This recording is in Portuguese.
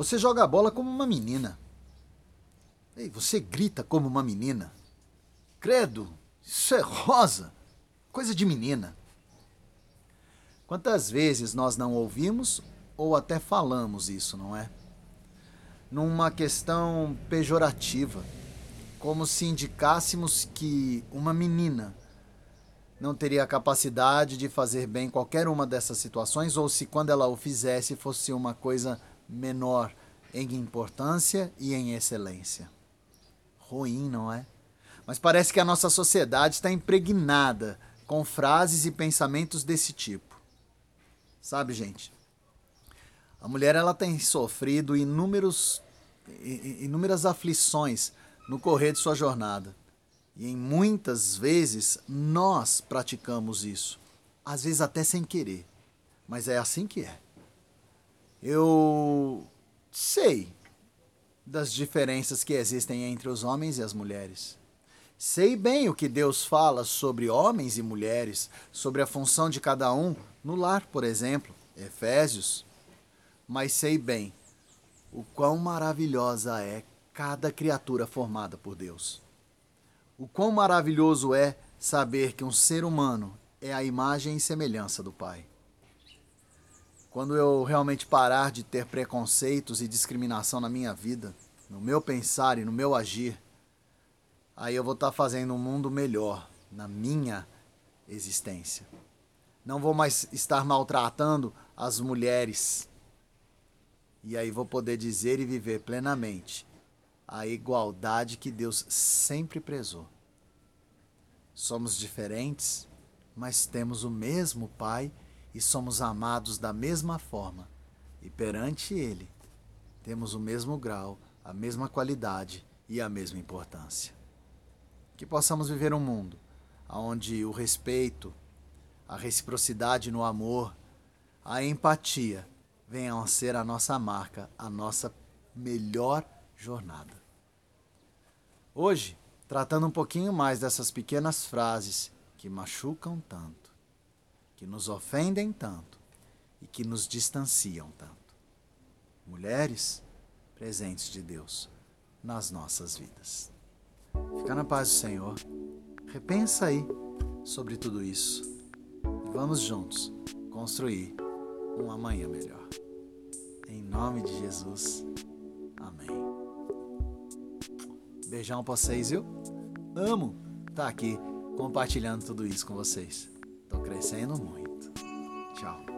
Você joga a bola como uma menina. Ei, você grita como uma menina. Credo, isso é rosa, coisa de menina. Quantas vezes nós não ouvimos ou até falamos isso, não é? Numa questão pejorativa, como se indicássemos que uma menina não teria a capacidade de fazer bem qualquer uma dessas situações, ou se quando ela o fizesse fosse uma coisa menor em importância e em excelência. Ruim, não é? Mas parece que a nossa sociedade está impregnada com frases e pensamentos desse tipo. Sabe, gente? A mulher ela tem sofrido inúmeros, inúmeras aflições no correr de sua jornada. E em muitas vezes nós praticamos isso, às vezes até sem querer, mas é assim que é. Eu sei das diferenças que existem entre os homens e as mulheres. Sei bem o que Deus fala sobre homens e mulheres, sobre a função de cada um no lar, por exemplo, Efésios. Mas sei bem o quão maravilhosa é cada criatura formada por Deus. O quão maravilhoso é saber que um ser humano é a imagem e semelhança do Pai. Quando eu realmente parar de ter preconceitos e discriminação na minha vida, no meu pensar e no meu agir, aí eu vou estar fazendo um mundo melhor na minha existência. Não vou mais estar maltratando as mulheres. E aí vou poder dizer e viver plenamente a igualdade que Deus sempre prezou. Somos diferentes, mas temos o mesmo Pai e somos amados da mesma forma. E perante Ele, temos o mesmo grau, a mesma qualidade e a mesma importância. Que possamos viver um mundo onde o respeito, a reciprocidade no amor, a empatia venham a ser a nossa marca, a nossa melhor jornada. Hoje, tratando um pouquinho mais dessas pequenas frases que machucam tanto, que nos ofendem tanto e que nos distanciam tanto. Mulheres presentes de Deus nas nossas vidas. Fica na paz do Senhor. Repensa aí sobre tudo isso. E vamos juntos construir um amanhã melhor. Em nome de Jesus. Amém. Beijão pra vocês, viu? Amo estar tá aqui compartilhando tudo isso com vocês. Tô crescendo muito. Tchau.